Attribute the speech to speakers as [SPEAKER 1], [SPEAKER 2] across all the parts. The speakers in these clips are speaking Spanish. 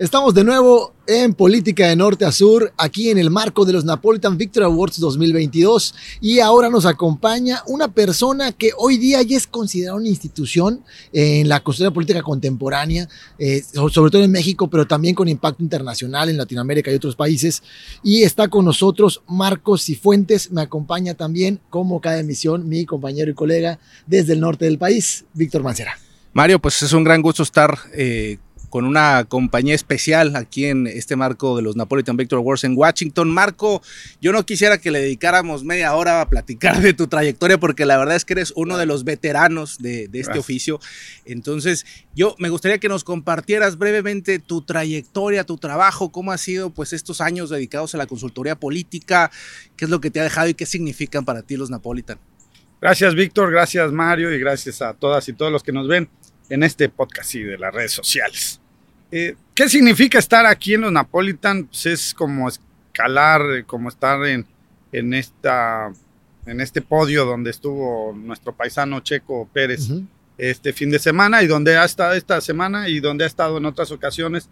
[SPEAKER 1] Estamos de nuevo en Política de Norte a Sur, aquí en el marco de los Napolitan Victory Awards 2022. Y ahora nos acompaña una persona que hoy día ya es considerada una institución en la construcción política contemporánea, eh, sobre todo en México, pero también con impacto internacional en Latinoamérica y otros países. Y está con nosotros Marcos Cifuentes, me acompaña también, como cada emisión, mi compañero y colega desde el norte del país, Víctor Mancera.
[SPEAKER 2] Mario, pues es un gran gusto estar eh, con una compañía especial aquí en este marco de los Napolitan Victor Awards en Washington. Marco, yo no quisiera que le dedicáramos media hora a platicar de tu trayectoria porque la verdad es que eres uno de los veteranos de, este oficio. Entonces, yo me gustaría que nos compartieras brevemente tu trayectoria, tu trabajo, cómo ha sido pues estos años dedicados a la consultoría política, qué es lo que te ha dejado y qué significan para ti los Napolitan.
[SPEAKER 3] Gracias, Víctor, gracias, Mario, y gracias a todas y todos los que nos ven en este podcast y de las redes sociales. Eh, ¿Qué significa estar aquí en los Napolitan? Pues es como escalar, eh, como estar en, en, esta, en este podio donde estuvo nuestro paisano Checo Pérez este fin de semana y donde ha estado esta semana y donde ha estado en otras ocasiones.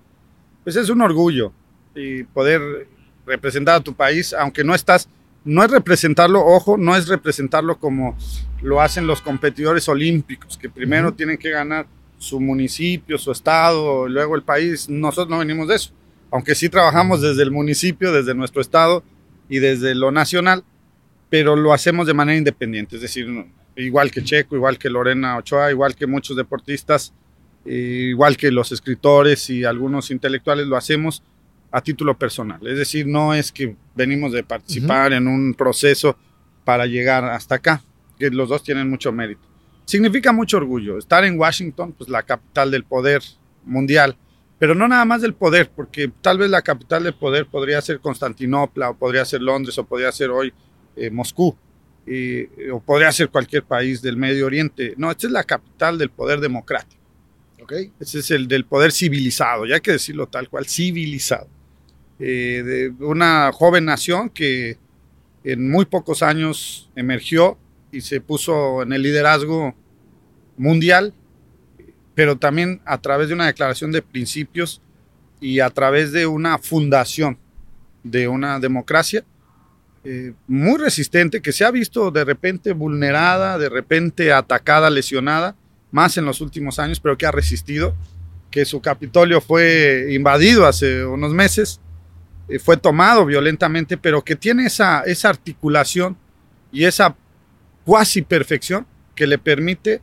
[SPEAKER 3] Pues es un orgullo y poder representar a tu país, aunque no estás, no es representarlo, ojo, no es representarlo como lo hacen los competidores olímpicos, que primero tienen que ganar su municipio, su estado, luego el país. Nosotros no venimos de eso, aunque sí trabajamos desde el municipio, desde nuestro estado y desde lo nacional, pero lo hacemos de manera independiente, es decir, igual que Checo, igual que Lorena Ochoa, igual que muchos deportistas, igual que los escritores y algunos intelectuales, lo hacemos a título personal. Es decir, no es que venimos de participar en un proceso para llegar hasta acá, que los dos tienen mucho mérito significa mucho orgullo. Estar en Washington, pues la capital del poder mundial, pero no nada más del poder, porque tal vez la capital del poder podría ser Constantinopla, o podría ser Londres, o podría ser hoy eh, Moscú, o podría ser cualquier país del Medio Oriente. No, esta es la capital del poder democrático. Okay. Ese es el del poder civilizado, ya hay que decirlo tal cual, civilizado. Eh, de una joven nación que en muy pocos años emergió y se puso en el liderazgo mundial, pero también a través de una declaración de principios y a través de una fundación de una democracia eh, muy resistente que se ha visto de repente vulnerada, de repente atacada, lesionada, más en los últimos años, pero que ha resistido, que su Capitolio fue invadido hace unos meses, eh, fue tomado violentamente, pero que tiene esa, esa articulación y esa cuasi perfección que le permite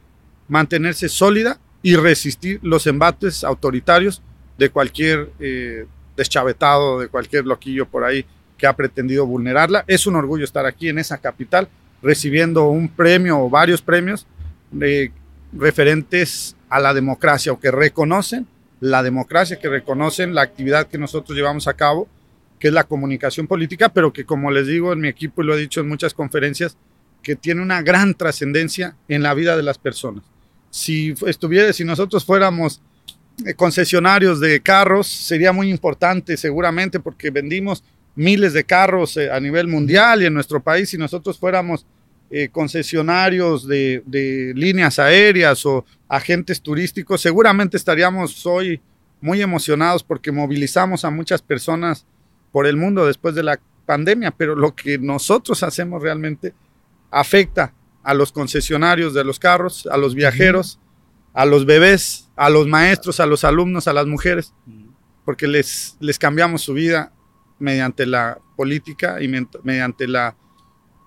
[SPEAKER 3] mantenerse sólida y resistir los embates autoritarios de cualquier eh, deschavetado, de cualquier loquillo por ahí que ha pretendido vulnerarla. Es un orgullo estar aquí en esa capital recibiendo un premio o varios premios eh, referentes a la democracia o que reconocen la democracia, que reconocen la actividad que nosotros llevamos a cabo, que es la comunicación política, pero que como les digo en mi equipo y lo he dicho en muchas conferencias, que tiene una gran trascendencia en la vida de las personas. Si estuviera, si nosotros fuéramos eh, concesionarios de carros, sería muy importante seguramente porque vendimos miles de carros eh, a nivel mundial y en nuestro país, si nosotros fuéramos eh, concesionarios de, de, líneas aéreas o agentes turísticos, seguramente estaríamos hoy muy emocionados porque movilizamos a muchas personas por el mundo después de la pandemia, pero lo que nosotros hacemos realmente afecta a los concesionarios de los carros, a los viajeros, a los bebés, a los maestros, a los alumnos, a las mujeres, porque les, les cambiamos su vida mediante la política y mediante la,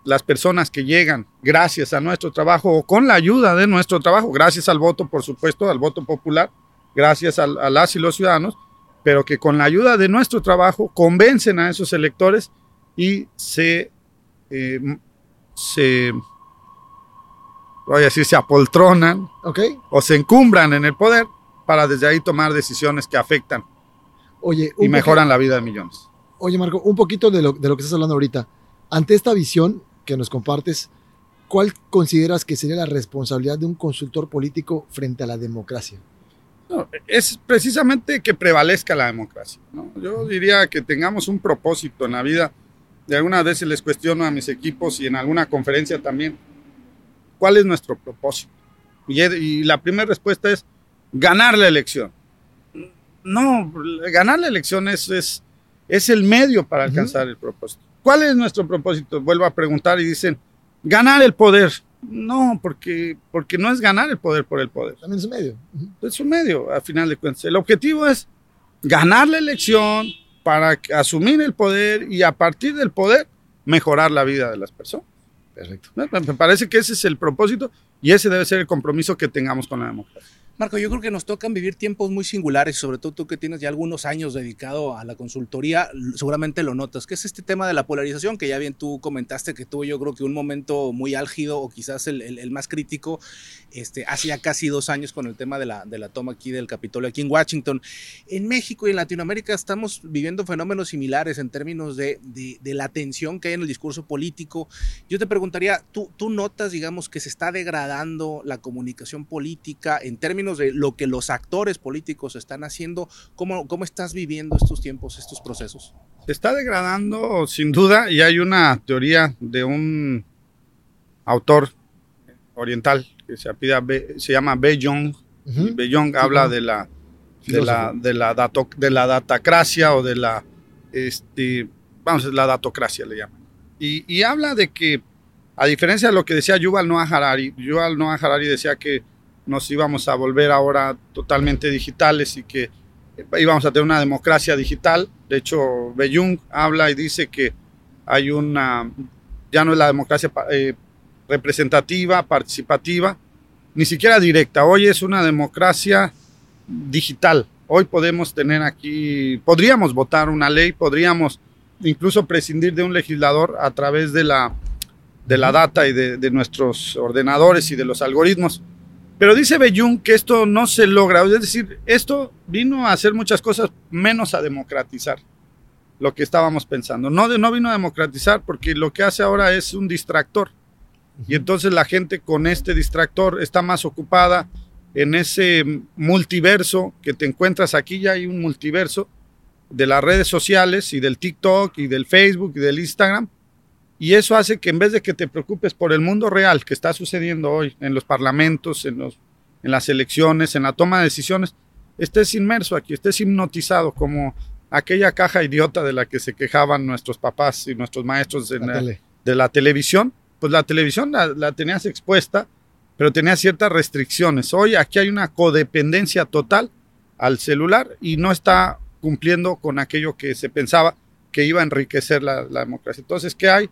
[SPEAKER 3] las personas que llegan gracias a nuestro trabajo o con la ayuda de nuestro trabajo, gracias al voto, por supuesto, al voto popular, gracias a, las y los ciudadanos, pero que con la ayuda de nuestro trabajo convencen a esos electores y se eh, se, voy a decir, se apoltronan o se encumbran en el poder para desde ahí tomar decisiones que afectan Oye, y mejoran la vida de millones.
[SPEAKER 1] Oye, Marco, un poquito de lo, de lo que estás hablando ahorita. Ante esta visión que nos compartes, ¿cuál consideras que sería la responsabilidad de un consultor político frente a la democracia?
[SPEAKER 3] es precisamente que prevalezca la democracia. Yo diría que tengamos un propósito en la vida de algunas veces les cuestiono a mis equipos y en alguna conferencia también, ¿cuál es nuestro propósito? Y, la primera respuesta es ganar la elección. no, ganar la elección es, es, es el medio para alcanzar el propósito. ¿Cuál es nuestro propósito? Vuelvo a preguntar y dicen, ganar el poder. No, porque, porque no es ganar el poder por el poder.
[SPEAKER 1] También es un medio.
[SPEAKER 3] Es un medio, a final de cuentas. El objetivo es ganar la elección para asumir el poder y a partir del poder mejorar la vida de las personas.
[SPEAKER 1] Perfecto.
[SPEAKER 3] Me parece que ese es el propósito y ese debe ser el compromiso que tengamos con la democracia.
[SPEAKER 2] Marco, yo creo que nos tocan vivir tiempos muy singulares, sobre todo tú que tienes ya algunos años dedicado a la consultoría, seguramente lo notas, que es este tema de la polarización, que ya bien tú comentaste que tuvo yo creo que un momento muy álgido o quizás el, el, más crítico, este, hace ya casi dos años con el tema de la, de la toma aquí del Capitolio, aquí en Washington. En México y en Latinoamérica estamos viviendo fenómenos similares en términos de, de, de la tensión que hay en el discurso político. Yo te preguntaría, ¿tú, ¿tú notas, digamos, que se está degradando la comunicación política en términos de lo que los actores políticos están haciendo. ¿Cómo, cómo estás viviendo estos tiempos, estos procesos?
[SPEAKER 3] Se está degradando sin duda y hay una teoría de un autor oriental que se, apida, se llama. Uh -huh. Bejong habla de la de la, de la, dato, de la datacracia o de la, este, vamos, la datocracia le llaman. Y, y, habla de que, a diferencia de lo que decía Yuval Noah Harari, Yuval Noah Harari decía que nos íbamos a volver ahora totalmente digitales y que íbamos a tener una democracia digital. De hecho, Bejung habla y dice que hay una, ya no es la democracia eh, representativa, participativa, ni siquiera directa. Hoy es una democracia digital. Hoy podemos tener aquí, podríamos votar una ley, podríamos incluso prescindir de un legislador a través de la, de la data y de, de nuestros ordenadores y de los algoritmos. Pero dice Bellún que esto no se logra, es decir, esto vino a hacer muchas cosas menos a democratizar lo que estábamos pensando. No, no vino a democratizar porque lo que hace ahora es un distractor. Y entonces la gente con este distractor está más ocupada en ese multiverso que te encuentras aquí, ya hay un multiverso de las redes sociales y del TikTok y del Facebook y del Instagram. Y eso hace que en vez de que te preocupes por el mundo real que está sucediendo hoy en los parlamentos, en, los, en las elecciones, en la toma de decisiones, estés inmerso aquí, estés hipnotizado como aquella caja idiota de la que se quejaban nuestros papás y nuestros maestros de la, de la televisión. Pues la televisión la, la tenías expuesta, pero tenía ciertas restricciones. Hoy aquí hay una codependencia total al celular y no está cumpliendo con aquello que se pensaba que iba a enriquecer la, la democracia. Entonces, ¿qué hay?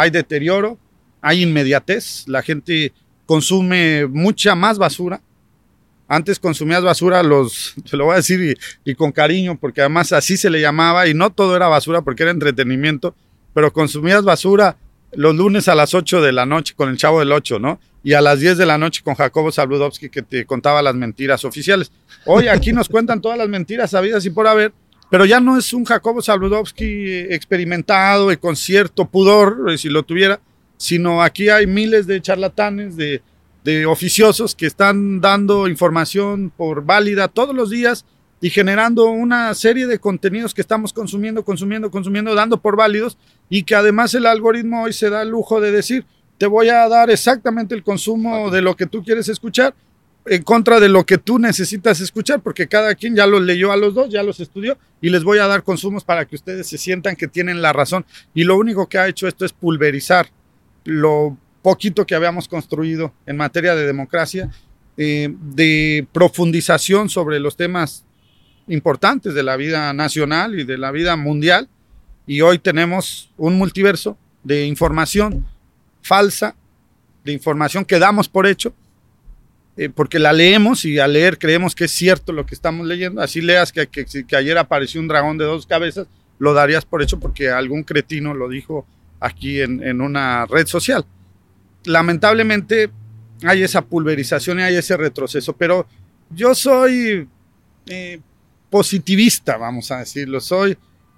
[SPEAKER 3] Hay deterioro, hay inmediatez, la gente consume mucha más basura. Antes consumías basura, los, te lo voy a decir y, y, con cariño, porque además así se le llamaba, y no todo era basura porque era entretenimiento, pero consumías basura los lunes a las 8 de la noche con el Chavo del 8, ¿no? Y a las 10 de la noche con Jacobo Saludowski que te contaba las mentiras oficiales. Hoy aquí nos cuentan todas las mentiras sabidas y por haber, pero ya no es un Jacobo Saludowski experimentado y con cierto pudor, si lo tuviera, sino aquí hay miles de charlatanes, de, de, oficiosos que están dando información por válida todos los días y generando una serie de contenidos que estamos consumiendo, consumiendo, consumiendo, dando por válidos y que además el algoritmo hoy se da el lujo de decir, te voy a dar exactamente el consumo de lo que tú quieres escuchar en contra de lo que tú necesitas escuchar, porque cada quien ya los leyó a los dos, ya los estudió, y les voy a dar consumos para que ustedes se sientan que tienen la razón. Y lo único que ha hecho esto es pulverizar lo poquito que habíamos construido en materia de democracia, eh, de profundización sobre los temas importantes de la vida nacional y de la vida mundial. Y hoy tenemos un multiverso de información falsa, de información que damos por hecho, eh, porque la leemos y al leer creemos que es cierto lo que estamos leyendo. Así leas que, ayer apareció un dragón de dos cabezas, lo darías por hecho porque algún cretino lo dijo aquí en, una red social. Lamentablemente hay esa pulverización y hay ese retroceso, pero yo soy eh, positivista, vamos a decirlo, soy,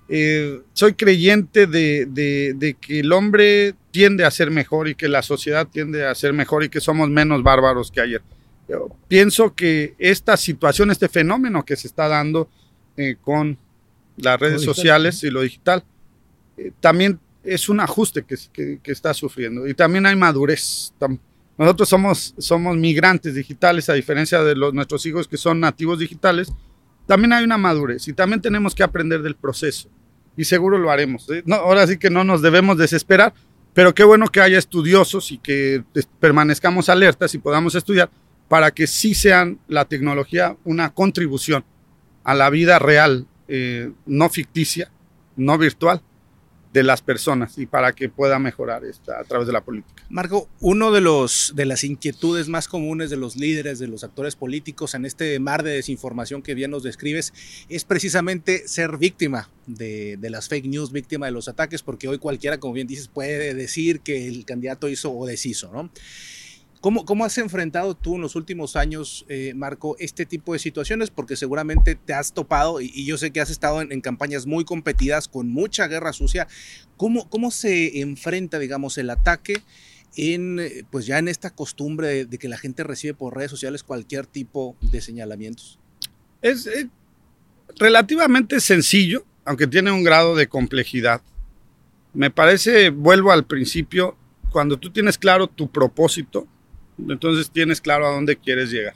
[SPEAKER 3] eh, soy creyente de, que el hombre tiende a ser mejor y que la sociedad tiende a ser mejor y que somos menos bárbaros que ayer. Yo pienso que esta situación, este fenómeno que se está dando eh, con las redes sociales y lo digital, eh, también es un ajuste que, que, que, está sufriendo y también hay madurez. Nosotros somos, somos migrantes digitales, a diferencia de los, nuestros hijos que son nativos digitales, también hay una madurez y también tenemos que aprender del proceso y seguro lo haremos. ¿eh? No, ahora sí que no nos debemos desesperar, pero qué bueno que haya estudiosos y que permanezcamos alertas y podamos estudiar para que sí sean la tecnología una contribución a la vida real, eh, no ficticia, no virtual, de las personas y para que pueda mejorar esta, a través de la política.
[SPEAKER 2] Marco, uno de los de las inquietudes más comunes de los líderes, de los actores políticos en este mar de desinformación que bien nos describes, es precisamente ser víctima de, de las fake news, víctima de los ataques, porque hoy cualquiera, como bien dices, puede decir que el candidato hizo o deshizo, ¿no? ¿Cómo, ¿Cómo, has enfrentado tú en los últimos años, eh, Marco, este tipo de situaciones? Porque seguramente te has topado y, yo sé que has estado en, campañas muy competidas con mucha guerra sucia. ¿Cómo, cómo se enfrenta, digamos, el ataque en, pues ya en esta costumbre de, que la gente recibe por redes sociales cualquier tipo de señalamientos?
[SPEAKER 3] Es relativamente sencillo, aunque tiene un grado de complejidad. Me parece, vuelvo al principio, cuando tú tienes claro tu propósito, entonces tienes claro a dónde quieres llegar.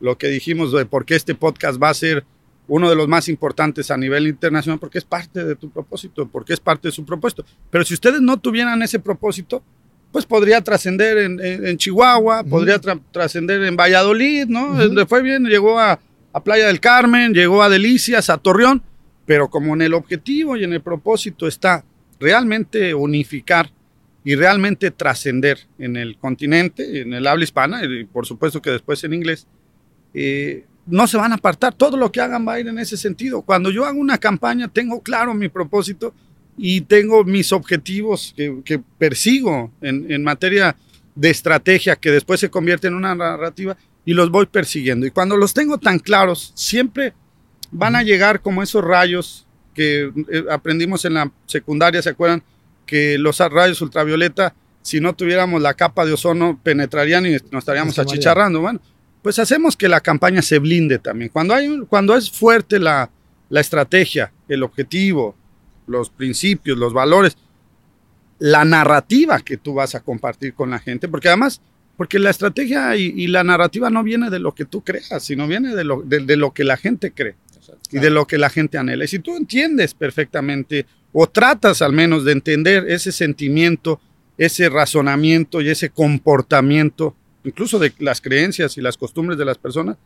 [SPEAKER 3] Lo que dijimos de por qué este podcast va a ser uno de los más importantes a nivel internacional, porque es parte de tu propósito, porque es parte de su propósito. Pero si ustedes no tuvieran ese propósito, pues podría trascender en, Chihuahua, podría trascender en Valladolid, ¿no? Le fue bien, llegó a, a Playa del Carmen, llegó a Delicias, a Torreón, pero como en el objetivo y en el propósito está realmente unificar y realmente trascender en el continente, en el habla hispana, y por supuesto que después en inglés, eh, no se van a apartar. Todo lo que hagan va a ir en ese sentido. Cuando yo hago una campaña, tengo claro mi propósito y tengo mis objetivos que, persigo en, en, materia de estrategia que después se convierte en una narrativa y los voy persiguiendo. Y cuando los tengo tan claros, siempre van a llegar como esos rayos que eh, aprendimos en la secundaria, ¿se acuerdan? Que los rayos ultravioleta, si no tuviéramos la capa de ozono, penetrarían y nos estaríamos achicharrando. Bueno, pues hacemos que la campaña se blinde también. Cuando, hay, cuando es fuerte la, la estrategia, el objetivo, los principios, los valores, la narrativa que tú vas a compartir con la gente, porque además, porque la estrategia y, la narrativa no viene de lo que tú creas, sino viene de lo, de, lo que la gente cree y de lo que la gente anhela. Y si tú entiendes perfectamente o tratas al menos de entender ese sentimiento, ese razonamiento y ese comportamiento, incluso de las creencias y las costumbres de las personas,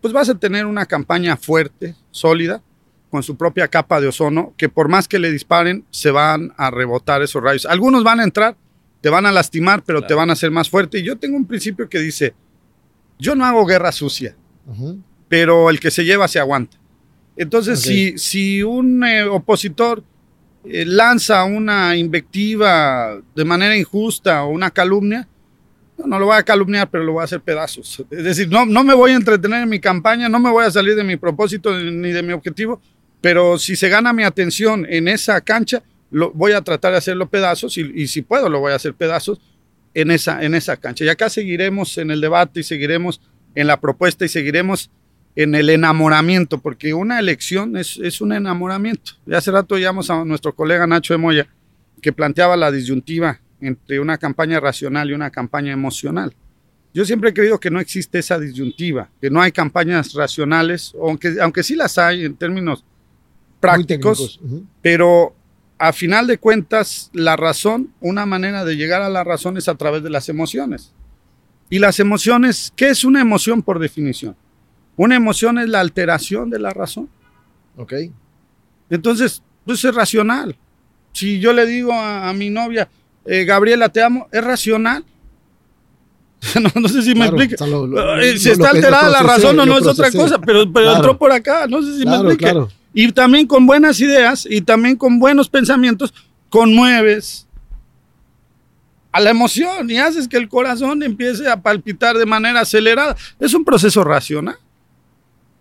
[SPEAKER 3] pues vas a tener una campaña fuerte, sólida, con su propia capa de ozono, que por más que le disparen, se van a rebotar esos rayos. Algunos van a entrar, te van a lastimar, pero te van a hacer más fuerte. Y yo tengo un principio que dice, yo no hago guerra sucia, pero el que se lleva se aguanta. Entonces, si, si un eh, opositor eh, lanza una invectiva de manera injusta o una calumnia, no, lo voy a calumniar, pero lo voy a hacer pedazos. Es decir, no, no me voy a entretener en mi campaña, no me voy a salir de mi propósito ni de mi objetivo, pero si se gana mi atención en esa cancha, lo, voy a tratar de hacerlo pedazos y, y, si puedo lo voy a hacer pedazos en esa, en esa cancha. Y acá seguiremos en el debate y seguiremos en la propuesta y seguiremos en el enamoramiento, porque una elección es, es un enamoramiento. Ya hace rato llamamos a nuestro colega Nacho de Moya, que planteaba la disyuntiva entre una campaña racional y una campaña emocional. Yo siempre he creído que no existe esa disyuntiva, que no hay campañas racionales, aunque, aunque sí las hay en términos prácticos, pero a final de cuentas la razón, una manera de llegar a la razón es a través de las emociones. Y las emociones, ¿qué es una emoción por definición? Una emoción es la alteración de la razón.
[SPEAKER 1] Ok.
[SPEAKER 3] Entonces, pues es racional. Si yo le digo a, mi novia, eh, Gabriela, te amo, es racional. no, sé si me explique. Eh, si está alterada la razón o no es otra cosa, pero, pero entró por acá, no sé si me explique. Y también con buenas ideas y también con buenos pensamientos, conmueves a la emoción y haces que el corazón empiece a palpitar de manera acelerada. Es un proceso racional.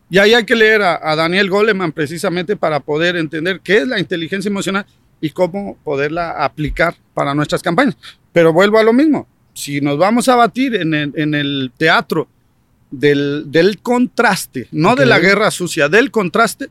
[SPEAKER 3] Y ahí hay que leer a, Daniel Goleman precisamente para poder entender qué es la inteligencia emocional y cómo poderla aplicar para nuestras campañas. Pero vuelvo a lo mismo, si nos vamos a batir en el, teatro del, contraste, no de la guerra sucia, del contraste,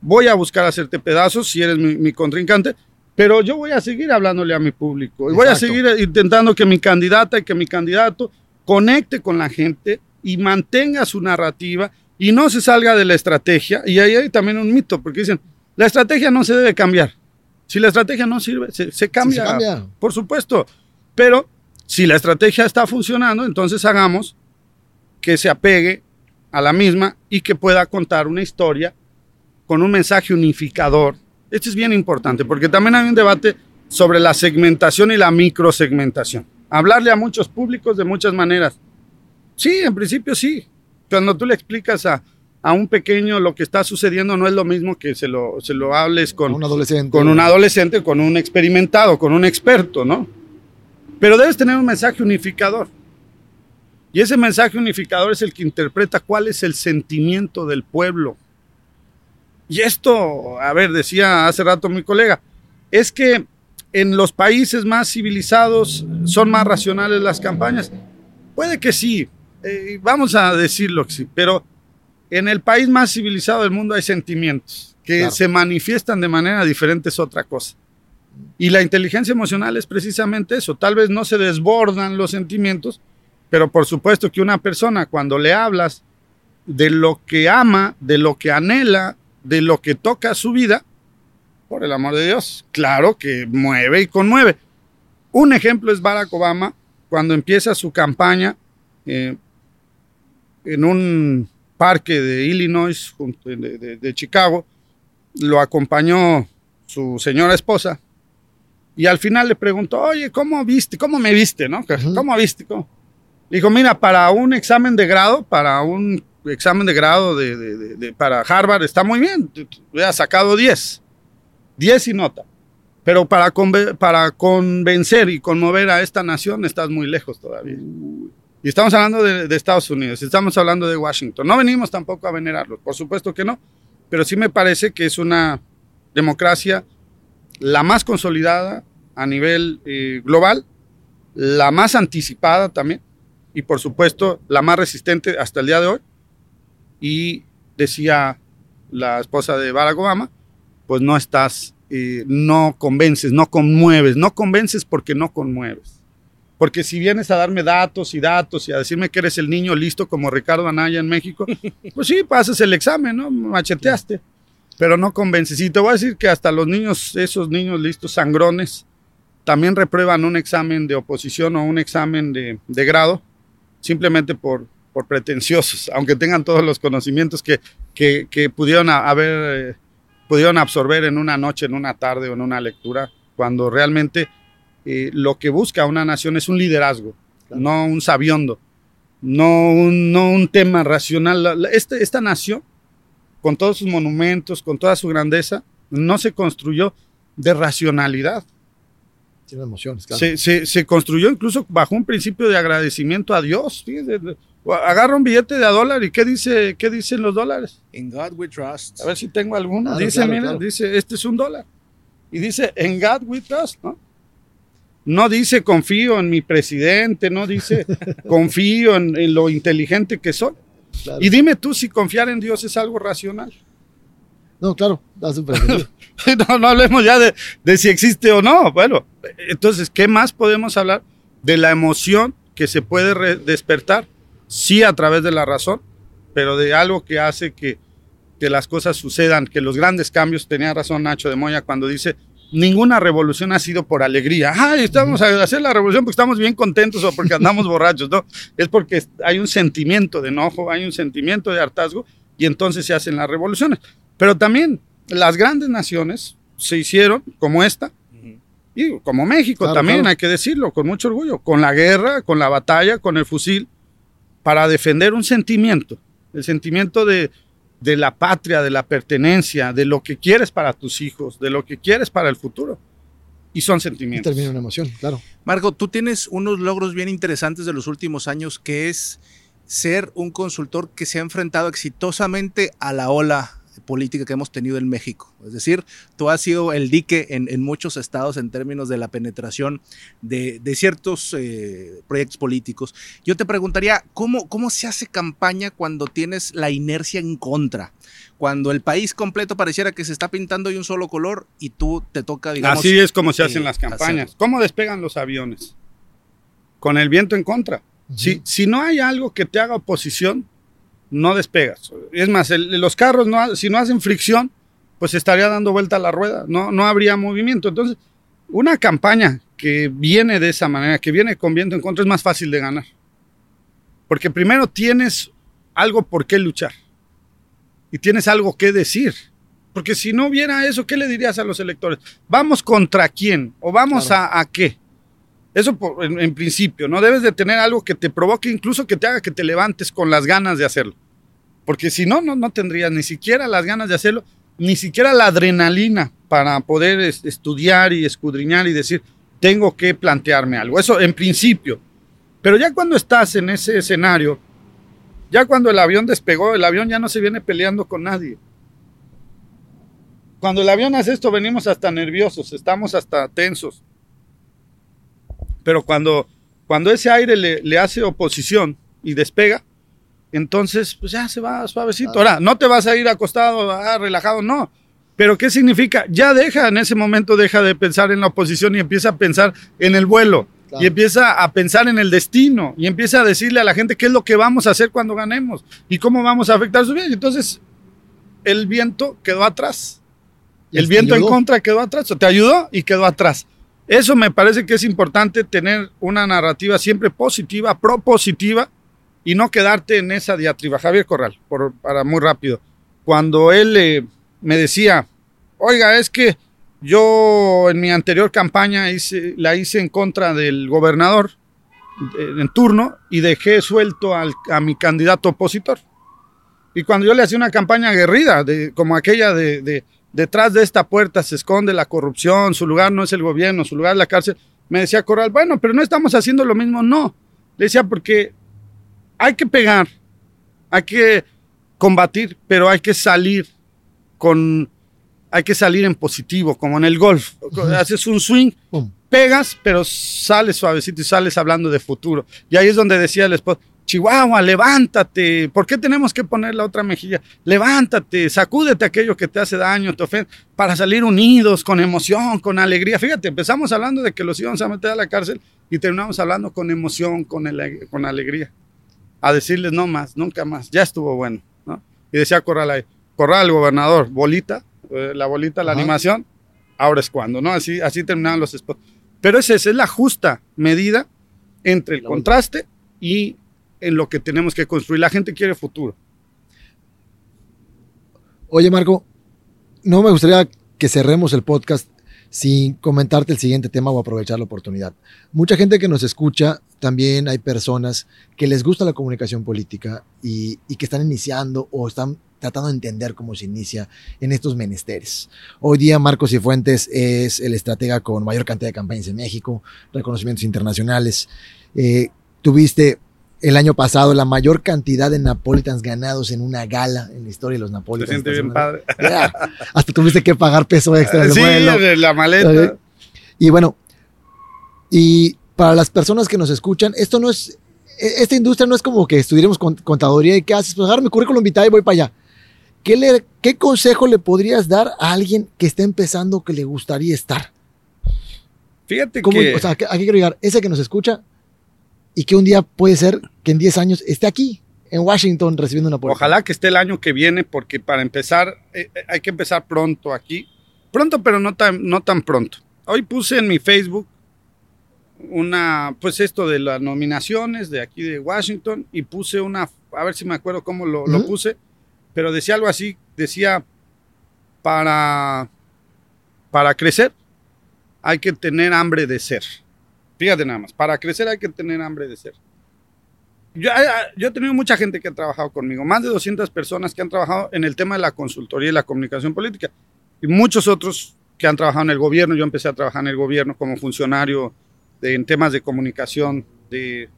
[SPEAKER 3] voy a buscar hacerte pedazos si eres mi, contrincante, pero yo voy a seguir hablándole a mi público y voy a seguir intentando que mi candidata y que mi candidato conecte con la gente y mantenga su narrativa y no se salga de la estrategia. Y ahí hay también un mito, porque dicen, la estrategia no se debe cambiar. Si la estrategia no sirve, se, cambia,
[SPEAKER 1] se cambia,
[SPEAKER 3] por supuesto. Pero si la estrategia está funcionando, entonces hagamos que se apegue a la misma y que pueda contar una historia con un mensaje unificador. Esto es bien importante porque también hay un debate sobre la segmentación y la microsegmentación. Hablarle a muchos públicos de muchas maneras. Sí, en principio sí. Cuando tú le explicas a, a un pequeño lo que está sucediendo no es lo mismo que se lo, se lo hables con
[SPEAKER 1] un adolescente.
[SPEAKER 3] Con un adolescente, con un experimentado, con un experto, ¿no? Pero debes tener un mensaje unificador. Y ese mensaje unificador es el que interpreta cuál es el sentimiento del pueblo. Y esto, a ver, decía hace rato mi colega, es que en los países más civilizados son más racionales las campañas. Puede que sí, eh, vamos a decirlo que sí, pero en el país más civilizado del mundo hay sentimientos que se manifiestan de manera diferente, es otra cosa. Y la inteligencia emocional es precisamente eso. Tal vez no se desbordan los sentimientos, pero por supuesto que una persona cuando le hablas de lo que ama, de lo que anhela, de lo que toca su vida, por el amor de Dios, claro que mueve y conmueve. Un ejemplo es Barack Obama cuando empieza su campaña eh, en un parque de Illinois, de, de, Chicago, lo acompañó su señora esposa y al final le preguntó, oye, ¿cómo viste? ¿Cómo me viste? ¿no? ¿Cómo viste? ¿Cómo? Dijo, mira, para un examen de grado, para un examen de grado de, para Harvard está muy bien. Hubiera sacado 10. 10 y nota. Pero para, para convencer y conmover a esta nación estás muy lejos todavía. Y estamos hablando de, Estados Unidos, estamos hablando de Washington. No venimos tampoco a venerarlos, por supuesto que no, pero sí me parece que es una democracia la más consolidada a nivel eh, global, la más anticipada también, y por supuesto la más resistente hasta el día de hoy. Y decía la esposa de Barack Obama, pues no estás, eh, no convences, no conmueves, no convences porque no conmueves. Porque si vienes a darme datos y datos y a decirme que eres el niño listo como Ricardo Anaya en México, pues sí, pasas el examen, ¿no? Macheteaste, pero no convences. Y te voy a decir que hasta los niños, esos niños listos, sangrones, también reprueban un examen de oposición o un examen de, de grado simplemente por, por pretenciosos, aunque tengan todos los conocimientos que, que, pudieron haber, eh, pudieron absorber en una noche, en una tarde o en una lectura, cuando realmente eh, lo que busca una nación es un liderazgo, no un sabiondo, no un, no un tema racional. Este, esta nación, con todos sus monumentos, con toda su grandeza, no se construyó de racionalidad,
[SPEAKER 1] emociones,
[SPEAKER 3] se, construyó incluso bajo un principio de agradecimiento a Dios. Agarra un billete de a dólar y ¿qué, dice, qué dicen los dólares?
[SPEAKER 2] In God we trust.
[SPEAKER 3] A ver si tengo alguno. dice, mira, dice, este es un dólar. Y dice, en God we trust, ¿no? No dice confío en mi presidente, no dice confío en, lo inteligente que soy. Y dime tú si confiar en Dios es algo racional.
[SPEAKER 1] No, claro, da
[SPEAKER 3] no, no hablemos ya de, de, si existe o no. Bueno, entonces, ¿qué más podemos hablar de la emoción que se puede despertar? Sí, a través de la razón, pero de algo que hace que, que las cosas sucedan, que los grandes cambios, tenía razón Nacho de Moya cuando dice, ninguna revolución ha sido por alegría. Ay, estamos a hacer la revolución porque estamos bien contentos o porque andamos borrachos, no. Es porque hay un sentimiento de enojo, hay un sentimiento de hartazgo y entonces se hacen las revoluciones. Pero también las grandes naciones se hicieron como esta, y como México también, hay que decirlo, con mucho orgullo, con la guerra, con la batalla, con el fusil, para defender un sentimiento, el sentimiento de, de la patria, de la pertenencia, de lo que quieres para tus hijos, de lo que quieres para el futuro. Y son sentimientos.
[SPEAKER 1] Y termina una emoción, claro.
[SPEAKER 2] Marco, tú tienes unos logros bien interesantes de los últimos años, que es ser un consultor que se ha enfrentado exitosamente a la ola política que hemos tenido en México. Es decir, tú has sido el dique en, muchos estados en términos de la penetración de, ciertos eh, proyectos políticos. Yo te preguntaría, ¿cómo, ¿cómo se hace campaña cuando tienes la inercia en contra? Cuando el país completo pareciera que se está pintando de un solo color y tú te toca, digamos...
[SPEAKER 3] Así es como se hacen las campañas. ¿Cómo despegan los aviones? Con el viento en contra. si, si no hay algo que te haga oposición, no despegas. Es más, los carros, no, si no hacen fricción, pues estaría dando vuelta a la rueda, no, no habría movimiento. Entonces, una campaña que viene de esa manera, que viene con viento en contra, es más fácil de ganar. Porque primero tienes algo por qué luchar y tienes algo que decir. Porque si no hubiera eso, ¿qué le dirías a los electores? ¿Vamos contra quién? ¿O vamos a, qué? Eso en, principio, ¿no? Debes de tener algo que te provoque, incluso que te haga que te levantes con las ganas de hacerlo. Porque si no, no, no tendrías ni siquiera las ganas de hacerlo, ni siquiera la adrenalina para poder estudiar y escudriñar y decir, tengo que plantearme algo. Eso en principio. Pero ya cuando estás en ese escenario, ya cuando el avión despegó, el avión ya no se viene peleando con nadie. Cuando el avión hace esto, venimos hasta nerviosos, estamos hasta tensos. Pero cuando, cuando ese aire le, hace oposición y despega, entonces pues ya se va suavecito. Ahora, no te vas a ir acostado, ah, relajado, no. Pero ¿qué significa? Ya deja, en ese momento deja de pensar en la oposición y empieza a pensar en el vuelo. Y empieza a pensar en el destino y empieza a decirle a la gente qué es lo que vamos a hacer cuando ganemos y cómo vamos a afectar su vida. Entonces, el viento quedó atrás. El viento en contra quedó atrás. Te ayudó y quedó atrás. Eso me parece que es importante tener una narrativa siempre positiva, propositiva y no quedarte en esa diatriba. Javier Corral, por, para muy rápido. Cuando él eh, me decía, oiga, es que yo en mi anterior campaña la hice en contra del gobernador eh, en turno y dejé suelto a mi candidato opositor. Y cuando yo le hacía una campaña aguerrida, de, como aquella de, de, detrás de esta puerta se esconde la corrupción, su lugar no es el gobierno, su lugar es la cárcel, me decía Corral, bueno, pero no estamos haciendo lo mismo, no. Le decía, porque hay que pegar, hay que combatir, pero hay que salir con hay que salir en positivo, como en el golf. Haces un swing, pegas, pero sales suavecito y sales hablando de futuro. Y ahí es donde decía el esposo, Chihuahua, levántate. ¿Por qué tenemos que poner la otra mejilla? Levántate, sacúdete aquello que te hace daño, te ofende, para salir unidos, con emoción, con alegría. Fíjate, empezamos hablando de que los íbamos a meter a la cárcel y terminamos hablando con emoción, con, con alegría. A decirles no más, nunca más, ya estuvo bueno. Y decía Corral ahí, Corral, gobernador, bolita, eh, la bolita, la animación, ahora es cuando, ¿no? Así, así terminaban los spots. Pero esa es la justa medida entre el contraste y en lo que tenemos que construir. La gente quiere futuro.
[SPEAKER 1] Oye, Marco, no me gustaría que cerremos el podcast sin comentarte el siguiente tema o aprovechar la oportunidad. Mucha gente que nos escucha, también hay personas que les gusta la comunicación política y, que están iniciando o están tratando de entender cómo se inicia en estos menesteres. Hoy día Marcos Cifuentes es el estratega con mayor cantidad de campañas en México, reconocimientos internacionales. Eh, tuviste el año pasado la mayor cantidad de Napolitans ganados en una gala en la historia de los Napolitans. Se
[SPEAKER 3] siente bien padre.
[SPEAKER 1] hasta tuviste que pagar peso extra
[SPEAKER 3] sí, de la maleta.
[SPEAKER 1] Y bueno, y para las personas que nos escuchan, esto no es, e, esta industria no es como que estudiemos contaduría y qué haces, pues agarra mi currículum vitae y voy para allá. ¿Qué, consejo le podrías dar a alguien que está empezando que le gustaría estar?
[SPEAKER 3] Fíjate que...
[SPEAKER 1] O sea, aquí quiero llegar, ese que nos escucha y que un día puede ser que en 10 años esté aquí, en Washington, recibiendo una
[SPEAKER 3] puerta. Ojalá que esté el año que viene, porque para empezar, eh, eh, hay que empezar pronto aquí. Pronto, pero no tan, no tan pronto. Hoy puse en mi Facebook una, pues esto de las nominaciones de aquí de Washington y puse una, a ver si me acuerdo cómo lo, lo puse pero decía algo así, decía, para, para crecer hay que tener hambre de ser. Fíjate nada más, para crecer hay que tener hambre de ser. Yo, yo, he tenido mucha gente que ha trabajado conmigo, más de 200 personas que han trabajado en el tema de la consultoría y la comunicación política, y muchos otros que han trabajado en el gobierno. Yo empecé a trabajar en el gobierno como funcionario en temas de comunicación de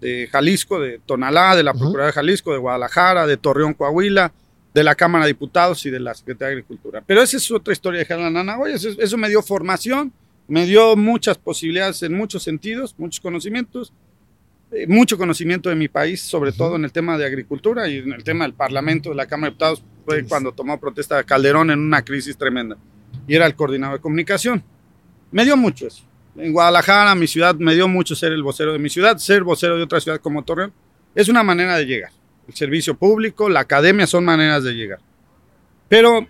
[SPEAKER 3] de Jalisco, de Tonalá, de la Procuraduría de Jalisco, de Guadalajara, de Torreón, Coahuila, de la Cámara de Diputados y de la Secretaría de Agricultura. Pero esa es otra historia de Nana. Oye, eso, eso, me dio formación, me dio muchas posibilidades en muchos sentidos, muchos conocimientos, eh, mucho conocimiento de mi país, sobre todo en el tema de agricultura y en el tema del Parlamento, de la Cámara de Diputados, fue cuando tomó protesta de Calderón en una crisis tremenda. Y era el coordinador de comunicación. Me dio mucho eso en Guadalajara, mi ciudad, me dio mucho ser el vocero de mi ciudad, ser vocero de otra ciudad como Torreón. Es una manera de llegar. El servicio público, la academia son maneras de llegar. Pero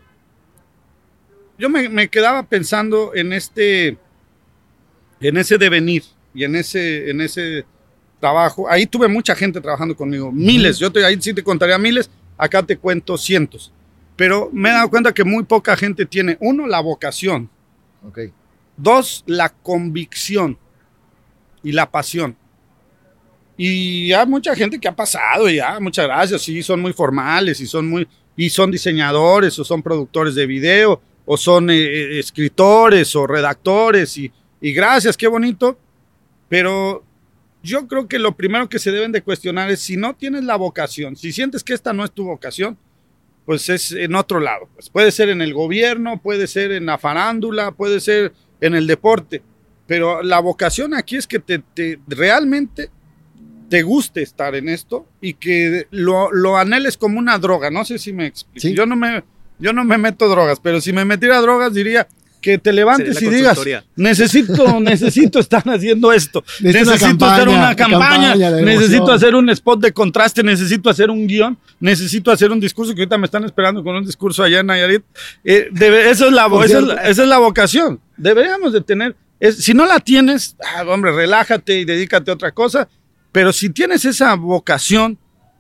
[SPEAKER 3] yo me, me quedaba pensando en este, en ese devenir y en ese, en ese trabajo. Ahí tuve mucha gente trabajando conmigo, miles. Yo te, ahí sí te contaría miles, acá te cuento cientos. Pero me he dado cuenta que muy poca gente tiene, uno, la vocación.
[SPEAKER 1] Ok.
[SPEAKER 3] Dos, la convicción y la pasión. Y hay mucha gente que ha pasado ya, muchas gracias, sí, son muy formales y son muy, y son diseñadores o son productores de video o son eh, eh, escritores o redactores y, y gracias, qué bonito. Pero yo creo que lo primero que se deben de cuestionar es si no tienes la vocación, si sientes que esta no es tu vocación, pues es en otro lado. Pues puede ser en el gobierno, puede ser en la farándula, puede ser en el deporte. Pero la vocación aquí es que te, te realmente te guste estar en esto y que lo, lo anheles como una droga. No sé si me explico.
[SPEAKER 1] Sí.
[SPEAKER 3] Yo, no me, yo no me meto drogas, pero si me metiera drogas diría que te levantes y digas, necesito, necesito estar haciendo esto,
[SPEAKER 1] Necesito
[SPEAKER 3] hacer una campaña, necesito hacer un spot de contraste, necesito hacer un guion, necesito hacer un discurso que ahorita me están esperando con un discurso allá en Nayarit. Eh, debe- eso es la, esa, es la, esa es la vocación. Deberíamos de tener, es- si no la tienes, ah, hombre, relájate y dedícate a otra cosa, pero si tienes esa vocación,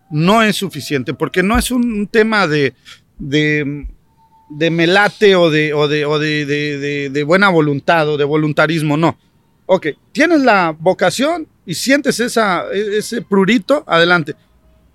[SPEAKER 3] no es suficiente, porque no es un, un tema de, de, de melate o, de, o, de, o de, de- de- buena voluntad o de voluntarismo, no. Ok, tienes la vocación y sientes esa, e- ese prurito, adelante.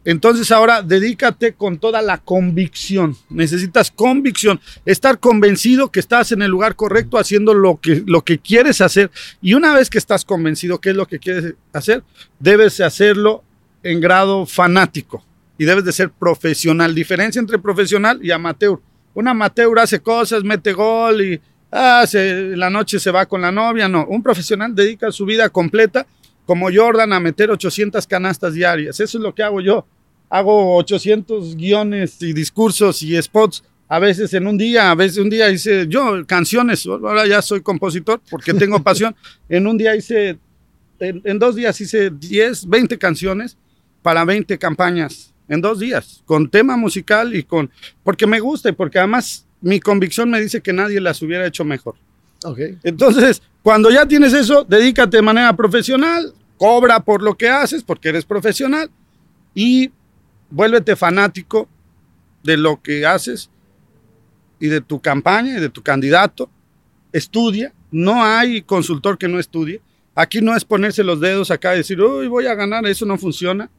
[SPEAKER 3] Entonces ahora dedícate con toda la convicción. Necesitas convicción, estar convencido que estás en el lugar correcto haciendo lo que, lo que quieres hacer. Y una vez que estás convencido qué es lo que quieres hacer, debes de hacerlo en grado fanático y debes de ser profesional. Diferencia entre profesional y amateur. Un amateur hace cosas, mete gol y ah, se- la noche se va con la novia. No, un profesional dedica su vida completa como Jordan a meter 800 canastas diarias. Eso es lo que hago yo. Hago 800 guiones y discursos y spots a veces en un día, a veces un día hice yo canciones, ahora ya soy compositor porque tengo pasión. En un día hice, en, en dos días hice 10, 20 canciones para 20 campañas, en dos días, con tema musical y con, porque me gusta y porque además mi convicción me dice que nadie las hubiera hecho mejor.
[SPEAKER 1] Ok.
[SPEAKER 3] Entonces, cuando ya tienes eso, dedícate de manera profesional, cobra por lo que haces porque eres profesional y vuélvete fanático de lo que haces y de tu campaña y de tu candidato. Estudia, no hay consultor que no estudie. Aquí no es ponerse los dedos acá y decir, uy, voy a ganar, eso no funciona.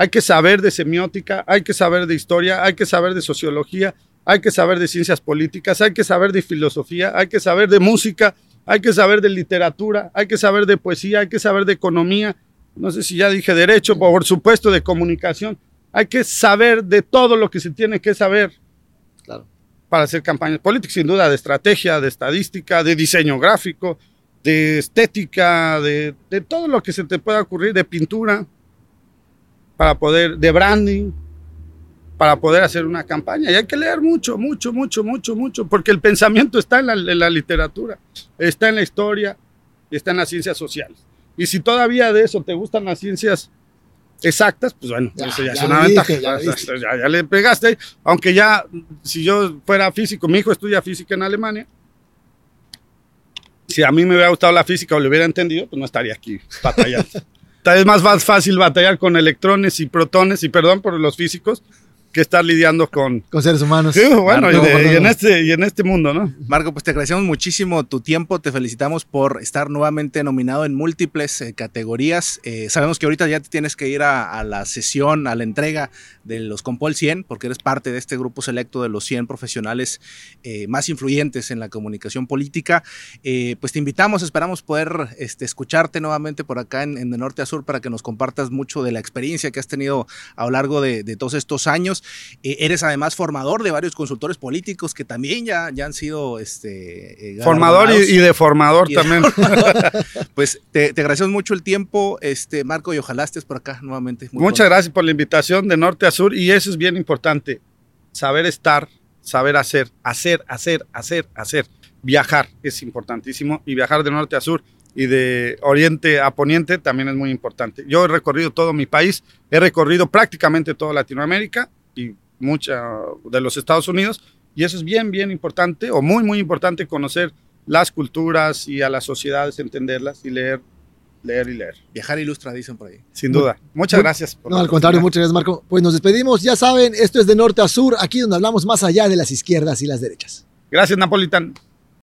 [SPEAKER 3] Hay que saber de semiótica, hay que saber de historia, hay que saber de sociología, hay que saber de ciencias políticas, hay que saber de filosofía, hay que saber de música, hay que saber de literatura, hay que saber de poesía, hay que saber de economía, no sé si ya dije derecho, por supuesto de comunicación. Hay que saber de todo lo que se tiene que saber
[SPEAKER 1] Claro.
[SPEAKER 3] para hacer campañas políticas, sin duda, de estrategia, de estadística, de diseño gráfico, de estética, de, de todo lo que se te pueda ocurrir, de pintura, para poder, de branding, para poder hacer una campaña. Y hay que leer mucho, mucho, mucho, mucho, mucho, porque el pensamiento está en la, en la literatura, está en la historia y está en las ciencias sociales. Y si todavía de eso te gustan las ciencias exactas, pues bueno,
[SPEAKER 1] Ya,
[SPEAKER 3] eso ya, es una ventaja.
[SPEAKER 1] dije, ya le
[SPEAKER 3] pegaste, aunque ya, si yo fuera físico, mi hijo estudia física en Alemania. Si a mí me hubiera gustado la física o le hubiera entendido, pues no estaría aquí batallando. Tal vez más fácil batallar con electrones y protones, y perdón por los físicos, que estar lidiando con...
[SPEAKER 1] Con seres humanos.
[SPEAKER 3] Sí, bueno, y, de- y en este, y en este mundo, ¿no?
[SPEAKER 2] Marco, pues te agradecemos muchísimo tu tiempo, te felicitamos por estar nuevamente nominado en múltiples eh, categorías. Eh, sabemos que ahorita ya te tienes que ir a, a la sesión, a la entrega de los Compol 100, porque eres parte de este grupo selecto de los 100 profesionales eh, más influyentes en la comunicación política. Eh, pues te invitamos, esperamos poder este, escucharte nuevamente por acá en, en de norte a sur para que nos compartas mucho de la experiencia que has tenido a lo largo de, de todos estos años. Eh, eres además formador de varios consultores políticos que también ya, ya han sido este, eh,
[SPEAKER 3] Formador y, y
[SPEAKER 2] de-
[SPEAKER 3] también.
[SPEAKER 2] Pues te, te agradecemos mucho el tiempo, este Marco, y ojalá estés por acá nuevamente. Muy
[SPEAKER 3] Muchas gracias por la invitación de norte a sur y eso es bien importante. Saber estar, saber hacer, hacer, hacer, hacer, hacer. Viajar es importantísimo y viajar de norte a sur y de oriente a poniente también es muy importante. Yo he recorrido todo mi país, he recorrido prácticamente toda Latinoamérica y mucha de los Estados Unidos y eso es bien, bien importante o muy, muy importante conocer las culturas y a las sociedades, entenderlas y leer, leer y leer.
[SPEAKER 2] Viajar ilustra, dicen por ahí.
[SPEAKER 3] Sin duda. Muchas
[SPEAKER 1] Muy-
[SPEAKER 3] gracias. por
[SPEAKER 1] No, al contrario, muchas gracias, Marco. Pues nos despedimos. Ya saben, esto es de norte a sur, aquí donde hablamos más allá de las izquierdas y las derechas.
[SPEAKER 3] Gracias, Napolitan.